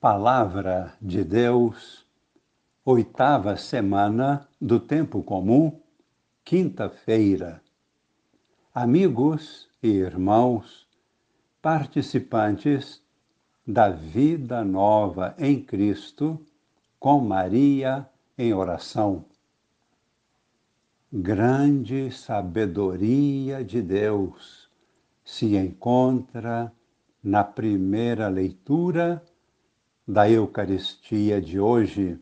Palavra de Deus, oitava semana do Tempo Comum, quinta-feira. Amigos e irmãos, participantes da vida nova em Cristo, com Maria em oração. Grande sabedoria de Deus se encontra na primeira leitura da Eucaristia de hoje.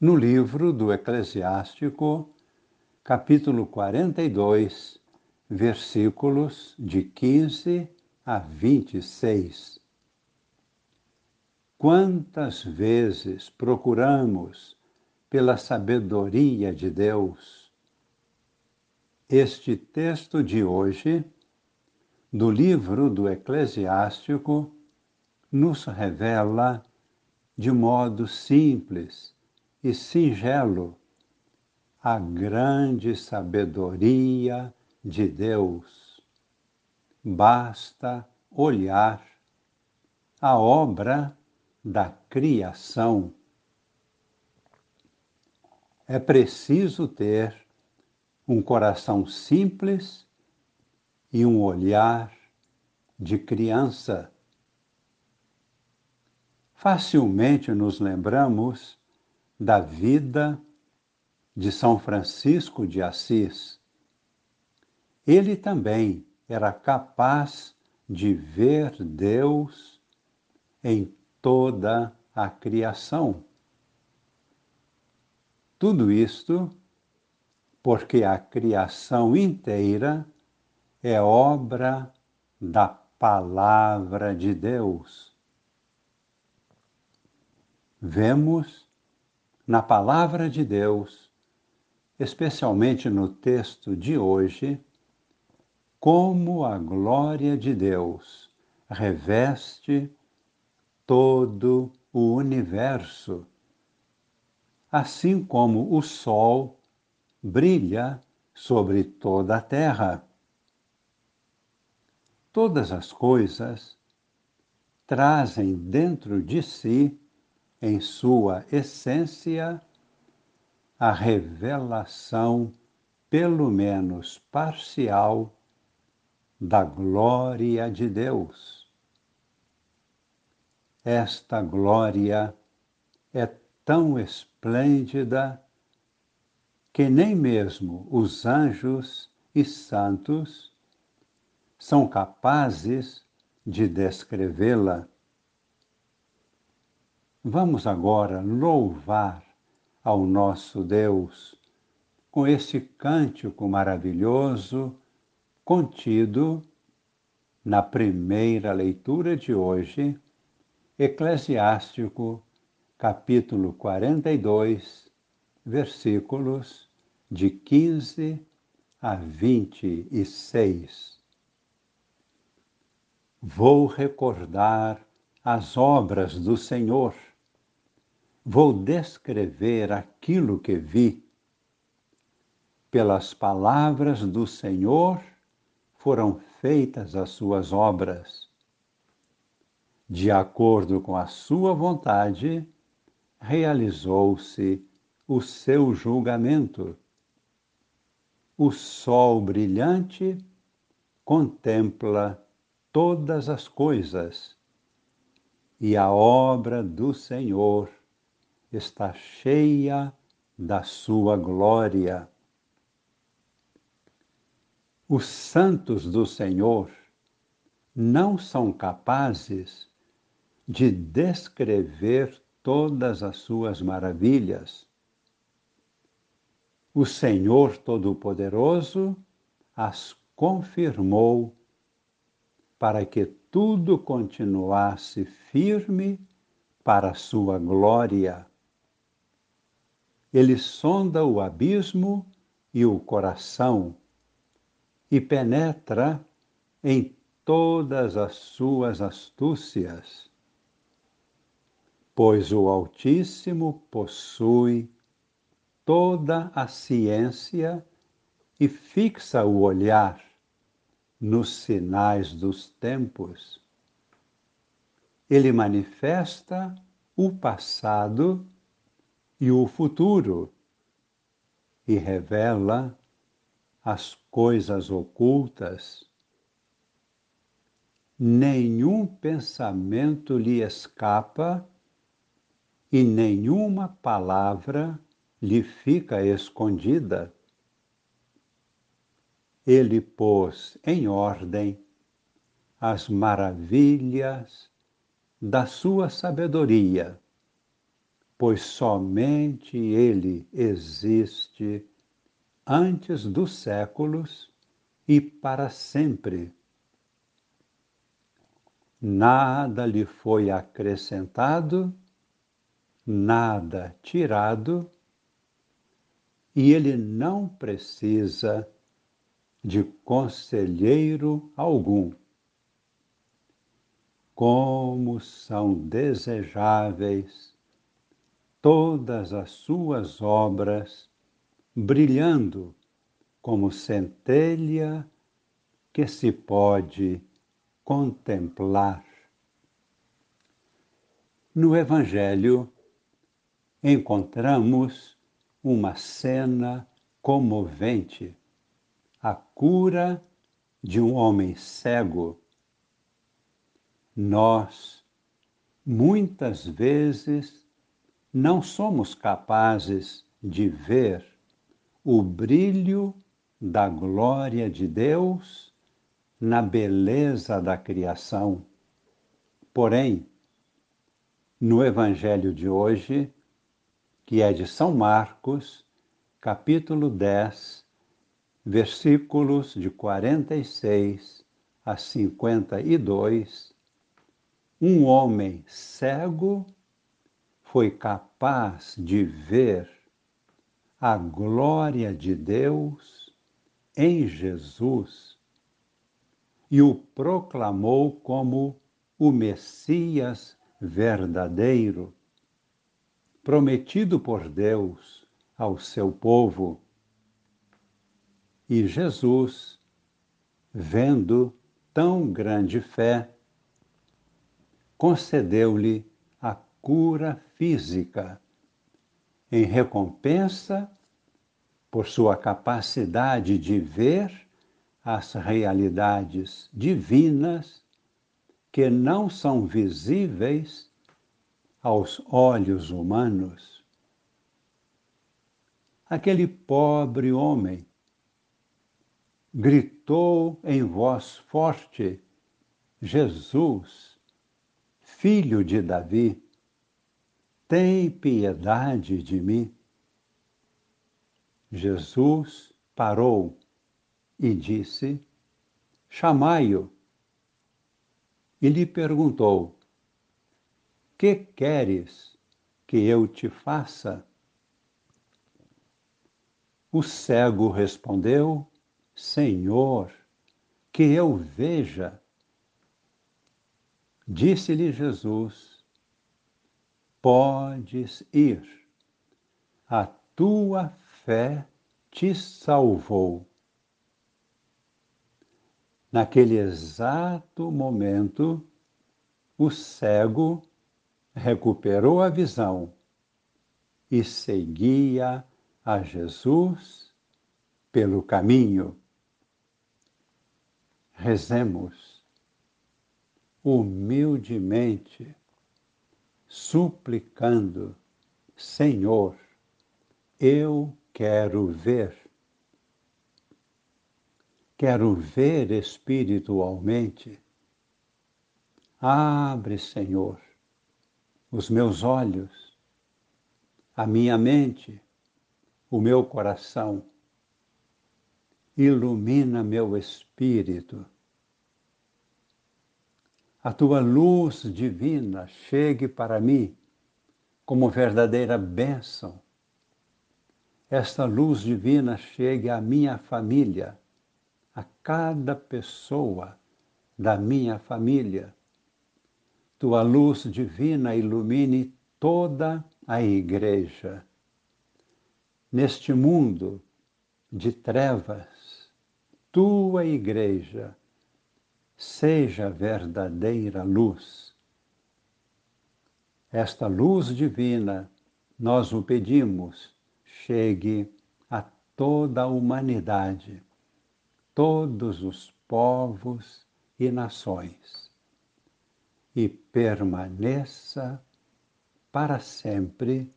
No livro do Eclesiástico, capítulo 42, versículos de 15 a 26. Quantas vezes procuramos pela sabedoria de Deus? Este texto de hoje do livro do Eclesiástico nos revela de modo simples e singelo a grande sabedoria de Deus. Basta olhar a obra da criação. É preciso ter um coração simples e um olhar de criança. Facilmente nos lembramos da vida de São Francisco de Assis. Ele também era capaz de ver Deus em toda a criação. Tudo isto porque a criação inteira é obra da Palavra de Deus. Vemos na Palavra de Deus, especialmente no texto de hoje, como a glória de Deus reveste todo o universo, assim como o sol brilha sobre toda a terra. Todas as coisas trazem dentro de si, em sua essência, a revelação, pelo menos parcial, da glória de Deus. Esta glória é tão esplêndida que nem mesmo os anjos e santos são capazes de descrevê-la. Vamos agora louvar ao nosso Deus com este cântico maravilhoso contido na primeira leitura de hoje, Eclesiástico, capítulo 42, versículos de 15 a 26 vou recordar as obras do Senhor, vou descrever aquilo que vi. Pelas palavras do Senhor foram feitas as suas obras. De acordo com a sua vontade, realizou-se o seu julgamento. O sol brilhante contempla todas as coisas, e a obra do Senhor está cheia da sua glória. Os santos do Senhor não são capazes de descrever todas as suas maravilhas. O Senhor Todo-Poderoso as confirmou para que tudo continuasse firme para a sua glória. Ele sonda o abismo e o coração e penetra em todas as suas astúcias. Pois o Altíssimo possui toda a ciência e fixa o olhar nos sinais dos tempos. ele manifesta o passado e o futuro e revela as coisas ocultas. Nenhum pensamento lhe escapa e nenhuma palavra lhe fica escondida. Ele pôs em ordem as maravilhas da sua sabedoria, pois somente ele existe antes dos séculos e para sempre. Nada lhe foi acrescentado, nada tirado, e ele não precisa de conselheiro algum. Como são desejáveis todas as suas obras, brilhando como centelha que se pode contemplar. No Evangelho, encontramos uma cena comovente a cura de um homem cego. Nós, muitas vezes, não somos capazes de ver o brilho da glória de Deus na beleza da criação. Porém, no Evangelho de hoje, que é de São Marcos, capítulo 10, versículos de 46 a 52, um homem cego foi capaz de ver a glória de Deus em Jesus e o proclamou como o Messias verdadeiro, prometido por Deus ao seu povo. E Jesus, vendo tão grande fé, concedeu-lhe cura física, em recompensa por sua capacidade de ver as realidades divinas que não são visíveis aos olhos humanos. Aquele pobre homem gritou em voz forte: Jesus, filho de Davi, tem piedade de mim. Jesus parou e disse: Chamai-o. E lhe perguntou: Que queres que eu te faça? O cego respondeu: Senhor, que eu veja. Disse-lhe Jesus: Podes ir, a tua fé te salvou. Naquele exato momento, o cego recuperou a visão e seguia a Jesus pelo caminho. Rezemos humildemente, suplicando: Senhor, eu quero ver. Quero ver espiritualmente. Abre, Senhor, os meus olhos, a minha mente, o meu coração ilumina meu espírito. A tua luz divina chegue para mim como verdadeira bênção. Esta luz divina chegue à minha família, a cada pessoa da minha família. Tua luz divina ilumine toda a igreja. Neste mundo de trevas, tua igreja seja verdadeira luz, esta luz divina, nós o pedimos, chegue a toda a humanidade, todos os povos e nações, e permaneça para sempre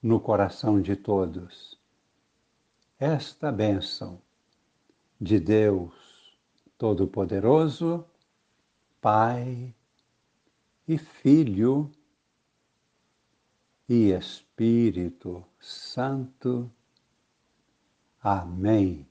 no coração de todos. Esta bênção de Deus Todo-Poderoso, Pai e Filho e Espírito Santo. Amém.